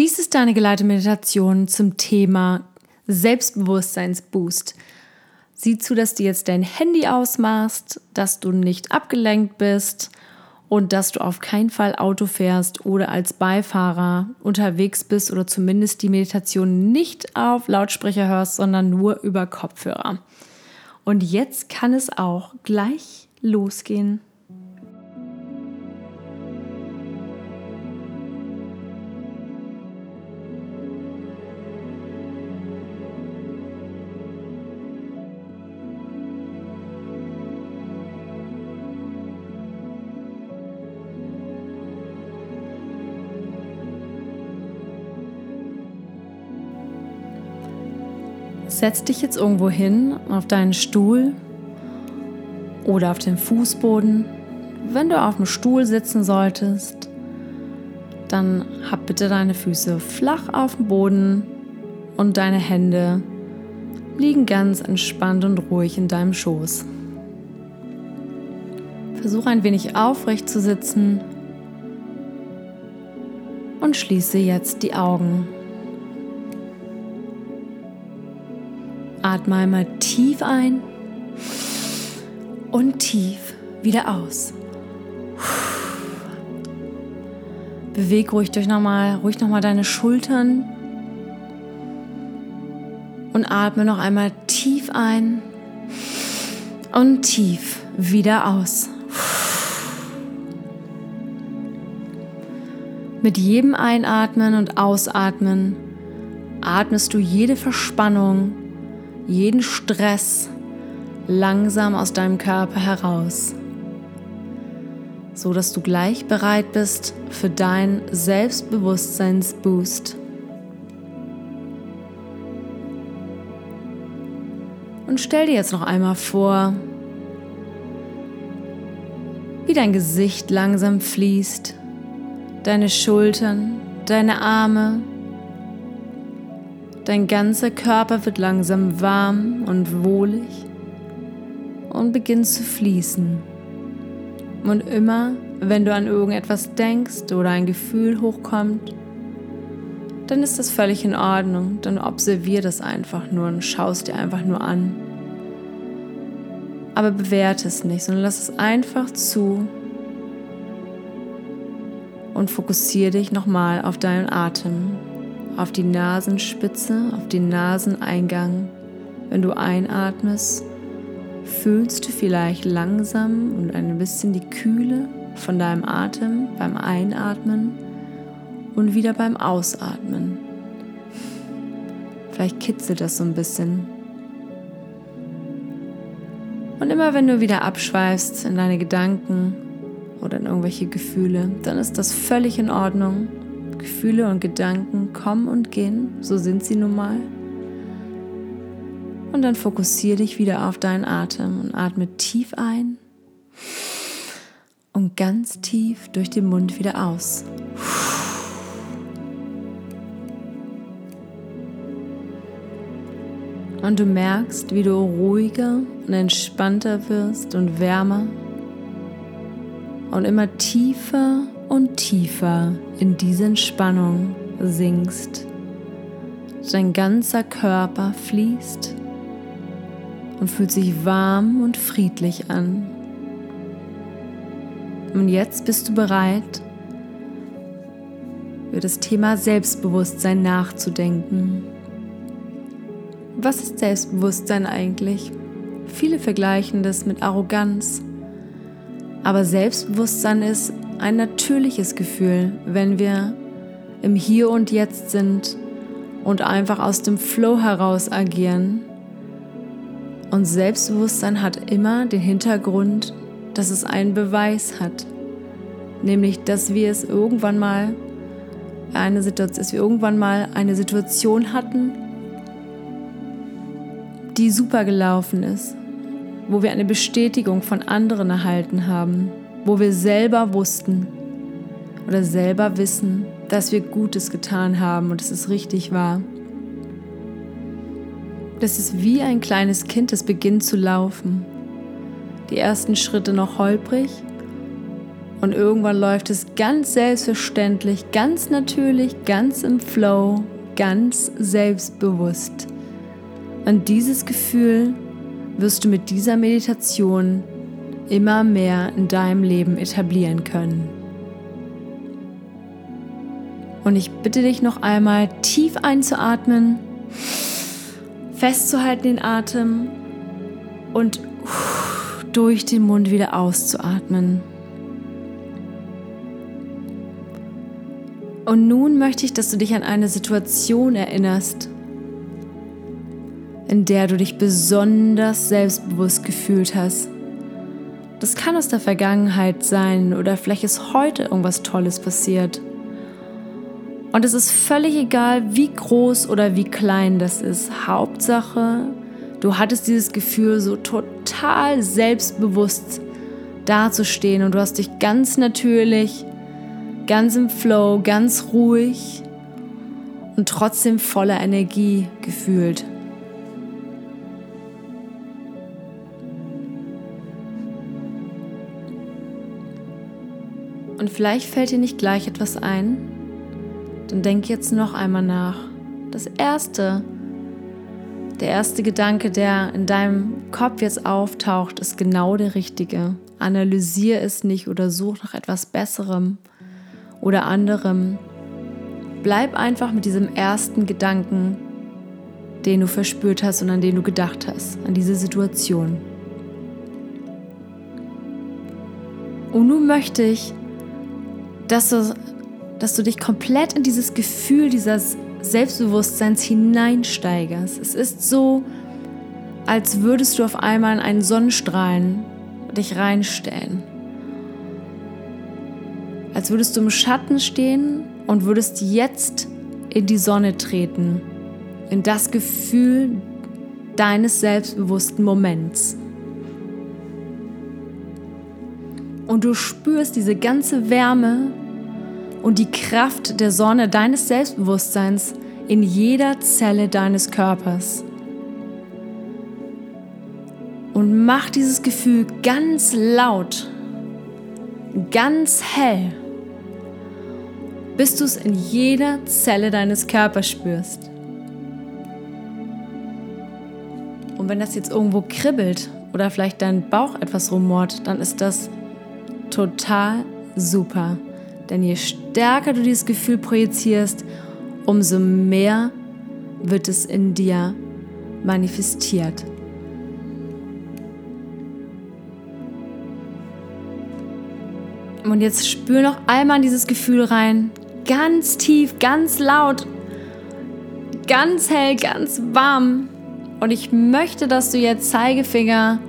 Dies ist deine geleitete Meditation zum Thema Selbstbewusstseinsboost. Sieh zu, dass du jetzt dein Handy ausmachst, dass du nicht abgelenkt bist und dass du auf keinen Fall Auto fährst oder als Beifahrer unterwegs bist oder zumindest die Meditation nicht auf Lautsprecher hörst, sondern nur über Kopfhörer. Und jetzt kann es auch gleich losgehen. Setz dich jetzt irgendwo hin, auf deinen Stuhl oder auf den Fußboden. Wenn du auf dem Stuhl sitzen solltest, dann hab bitte deine Füße flach auf dem Boden und deine Hände liegen ganz entspannt und ruhig in deinem Schoß. Versuch ein wenig aufrecht zu sitzen und schließe jetzt die Augen. Atme einmal tief ein und tief wieder aus. Beweg ruhig durch nochmal, ruhig nochmal deine Schultern und atme noch einmal tief ein und tief wieder aus. Mit jedem Einatmen und Ausatmen atmest du jede Verspannung jeden Stress langsam aus deinem Körper heraus, so dass du gleich bereit bist für deinen Selbstbewusstseinsboost. Und stell dir jetzt noch einmal vor, wie dein Gesicht langsam fließt, deine Schultern, deine Arme, Dein ganzer Körper wird langsam warm und wohlig und beginnt zu fließen. Und immer, wenn du an irgendetwas denkst oder ein Gefühl hochkommt, dann ist das völlig in Ordnung. Dann observier das einfach nur und schaust dir einfach nur an. Aber bewerte es nicht, sondern lass es einfach zu und fokussiere dich nochmal auf deinen Atem auf die Nasenspitze, auf den Naseneingang. Wenn du einatmest, fühlst du vielleicht langsam und ein bisschen die Kühle von deinem Atem beim Einatmen und wieder beim Ausatmen. Vielleicht kitzelt das so ein bisschen. Und immer wenn du wieder abschweifst in deine Gedanken oder in irgendwelche Gefühle, dann ist das völlig in Ordnung. Gefühle und Gedanken kommen und gehen, so sind sie nun mal. Und dann fokussiere dich wieder auf deinen Atem und atme tief ein und ganz tief durch den Mund wieder aus. Und du merkst, wie du ruhiger und entspannter wirst und wärmer und immer tiefer und tiefer in diese Entspannung sinkst. Dein ganzer Körper fließt und fühlt sich warm und friedlich an. Und jetzt bist du bereit, über das Thema Selbstbewusstsein nachzudenken. Was ist Selbstbewusstsein eigentlich? Viele vergleichen das mit Arroganz. Aber Selbstbewusstsein ist ein natürliches Gefühl, wenn wir im Hier und Jetzt sind und einfach aus dem Flow heraus agieren. Und Selbstbewusstsein hat immer den Hintergrund, dass es einen Beweis hat. Nämlich, dass wir es irgendwann mal eine Situation, dass wir irgendwann mal eine Situation hatten, die super gelaufen ist, wo wir eine Bestätigung von anderen erhalten haben wo wir selber wussten oder selber wissen, dass wir Gutes getan haben und dass es richtig war. Das ist wie ein kleines Kind, das beginnt zu laufen. Die ersten Schritte noch holprig Und irgendwann läuft es ganz selbstverständlich, ganz natürlich, ganz im Flow, ganz selbstbewusst. Und dieses Gefühl wirst du mit dieser Meditation immer mehr in deinem Leben etablieren können. Und ich bitte dich noch einmal tief einzuatmen, festzuhalten den Atem und durch den Mund wieder auszuatmen. Und nun möchte ich, dass du dich an eine Situation erinnerst, in der du dich besonders selbstbewusst gefühlt hast. Das kann aus der Vergangenheit sein oder vielleicht ist heute irgendwas Tolles passiert. Und es ist völlig egal, wie groß oder wie klein das ist. Hauptsache, du hattest dieses Gefühl, so total selbstbewusst dazustehen und du hast dich ganz natürlich ganz im Flow, ganz ruhig und trotzdem voller Energie gefühlt. Und vielleicht fällt dir nicht gleich etwas ein, dann denk jetzt noch einmal nach. Das erste, der erste Gedanke, der in deinem Kopf jetzt auftaucht, ist genau der richtige. Analysier es nicht oder such nach etwas Besserem oder anderem. Bleib einfach mit diesem ersten Gedanken, den du verspürt hast und an den du gedacht hast, an diese Situation. Und nun möchte ich, dass du, dass du dich komplett in dieses Gefühl dieses Selbstbewusstseins hineinsteigerst. Es ist so, als würdest du auf einmal in einen Sonnenstrahlen dich reinstellen als würdest du im Schatten stehen und würdest jetzt in die Sonne treten, in das Gefühl deines selbstbewussten Moments. Und du spürst diese ganze Wärme und die Kraft der Sonne deines Selbstbewusstseins in jeder Zelle deines Körpers. Und mach dieses Gefühl ganz laut, ganz hell bis du es in jeder Zelle deines Körpers spürst. Und wenn das jetzt irgendwo kribbelt oder vielleicht dein Bauch etwas rumort, dann ist das total super. Denn je stärker du dieses Gefühl projizierst, umso mehr wird es in dir manifestiert. Und jetzt spür noch einmal in dieses Gefühl rein ganz tief, ganz laut, ganz hell, ganz warm. Und ich möchte, dass du jetzt Zeigefinger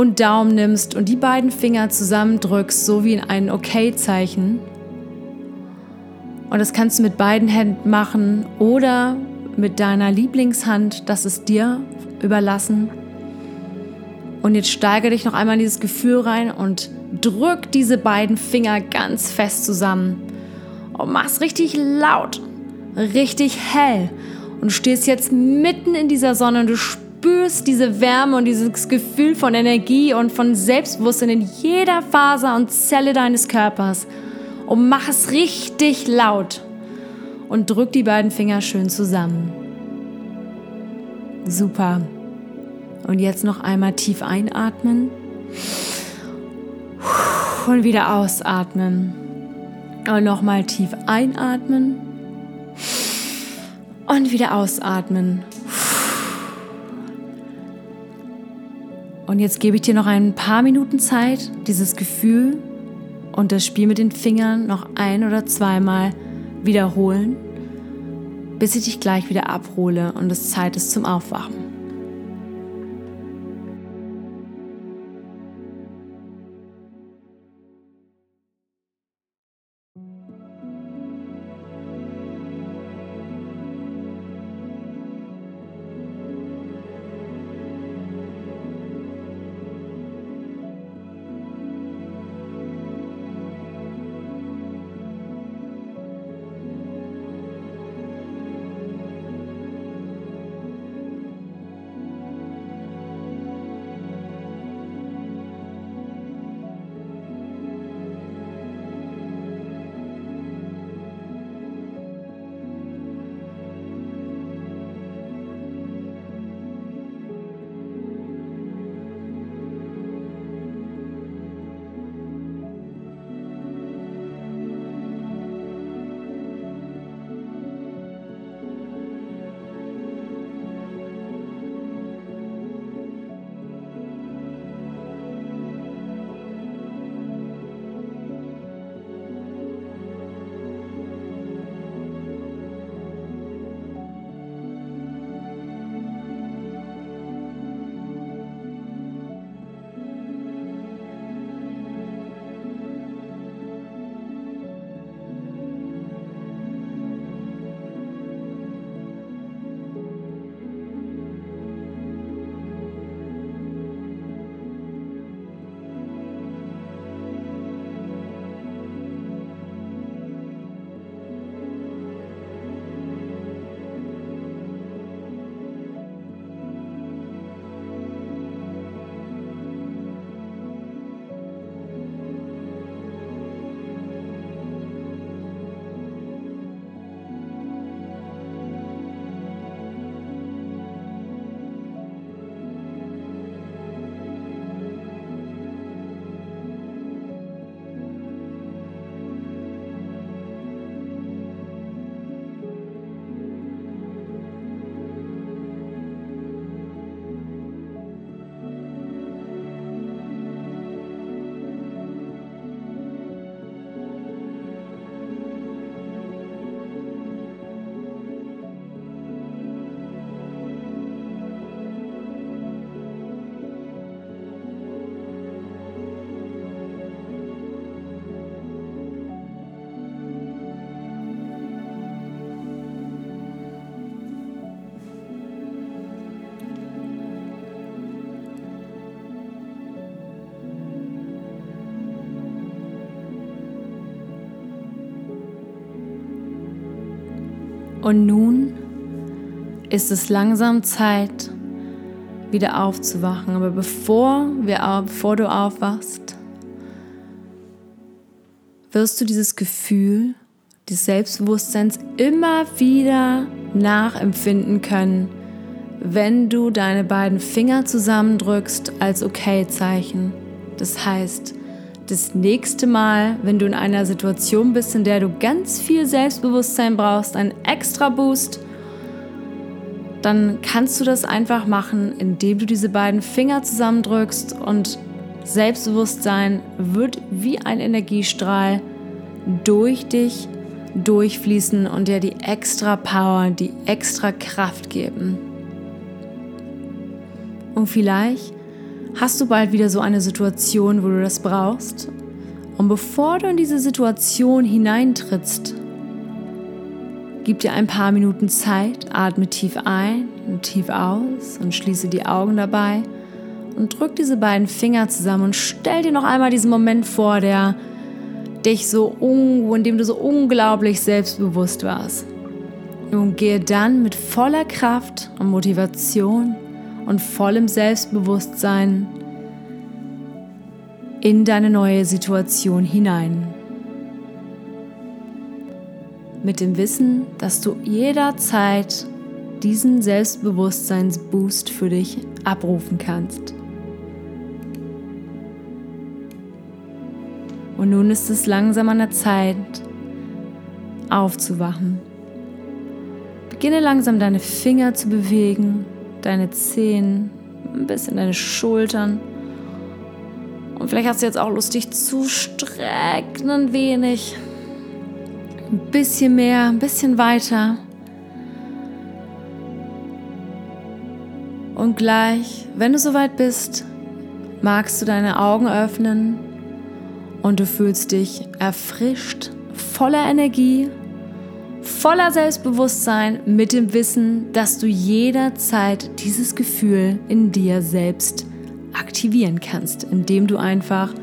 und Daumen nimmst und die beiden Finger zusammendrückst, so wie in ein Okay-Zeichen. Und das kannst du mit beiden Händen machen oder mit deiner Lieblingshand, das ist dir überlassen. Und jetzt steigere dich noch einmal in dieses Gefühl rein und drück diese beiden Finger ganz fest zusammen und mach's richtig laut, richtig hell. Und du stehst jetzt mitten in dieser Sonne und du spürst diese Wärme und dieses Gefühl von Energie und von Selbstbewusstsein in jeder Faser und Zelle deines Körpers. Und mach es richtig laut. Und drück die beiden Finger schön zusammen. Super. Und jetzt noch einmal tief einatmen. Und wieder ausatmen. Und nochmal tief einatmen und wieder ausatmen. Und jetzt gebe ich dir noch ein paar Minuten Zeit, dieses Gefühl und das Spiel mit den Fingern noch ein oder zweimal wiederholen, bis ich dich gleich wieder abhole und es Zeit ist zum Aufwachen. Und nun ist es langsam Zeit, wieder aufzuwachen. Aber bevor, wir, bevor du aufwachst, wirst du dieses Gefühl des Selbstbewusstseins immer wieder nachempfinden können, wenn du deine beiden Finger zusammendrückst als Okay-Zeichen. Das heißt, das nächste Mal, wenn du in einer Situation bist, in der du ganz viel Selbstbewusstsein brauchst, einen extra Boost, dann kannst du das einfach machen, indem du diese beiden Finger zusammendrückst und Selbstbewusstsein wird wie ein Energiestrahl durch dich durchfließen und dir die extra Power, die extra Kraft geben. Und vielleicht hast du bald wieder so eine Situation, wo du das brauchst. Und bevor du in diese Situation hineintrittst, gib dir ein paar Minuten Zeit, atme tief ein und tief aus und schließe die Augen dabei und drück diese beiden Finger zusammen und stell dir noch einmal diesen Moment vor, der dich so, in dem du so unglaublich selbstbewusst warst. Nun gehe dann mit voller Kraft und Motivation und vollem Selbstbewusstsein in deine neue Situation hinein. Mit dem Wissen, dass du jederzeit diesen Selbstbewusstseinsboost für dich abrufen kannst. Und nun ist es langsam an der Zeit, aufzuwachen. Beginne langsam deine Finger zu bewegen deine Zehen, ein bisschen deine Schultern. Und vielleicht hast du jetzt auch Lust, dich zu strecken ein wenig. Ein bisschen mehr, ein bisschen weiter. Und gleich, wenn du soweit bist, magst du deine Augen öffnen und du fühlst dich erfrischt, voller Energie voller Selbstbewusstsein mit dem Wissen, dass du jederzeit dieses Gefühl in dir selbst aktivieren kannst, indem du einfach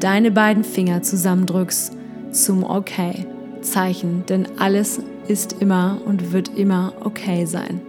deine beiden Finger zusammendrückst zum Okay-Zeichen, denn alles ist immer und wird immer okay sein.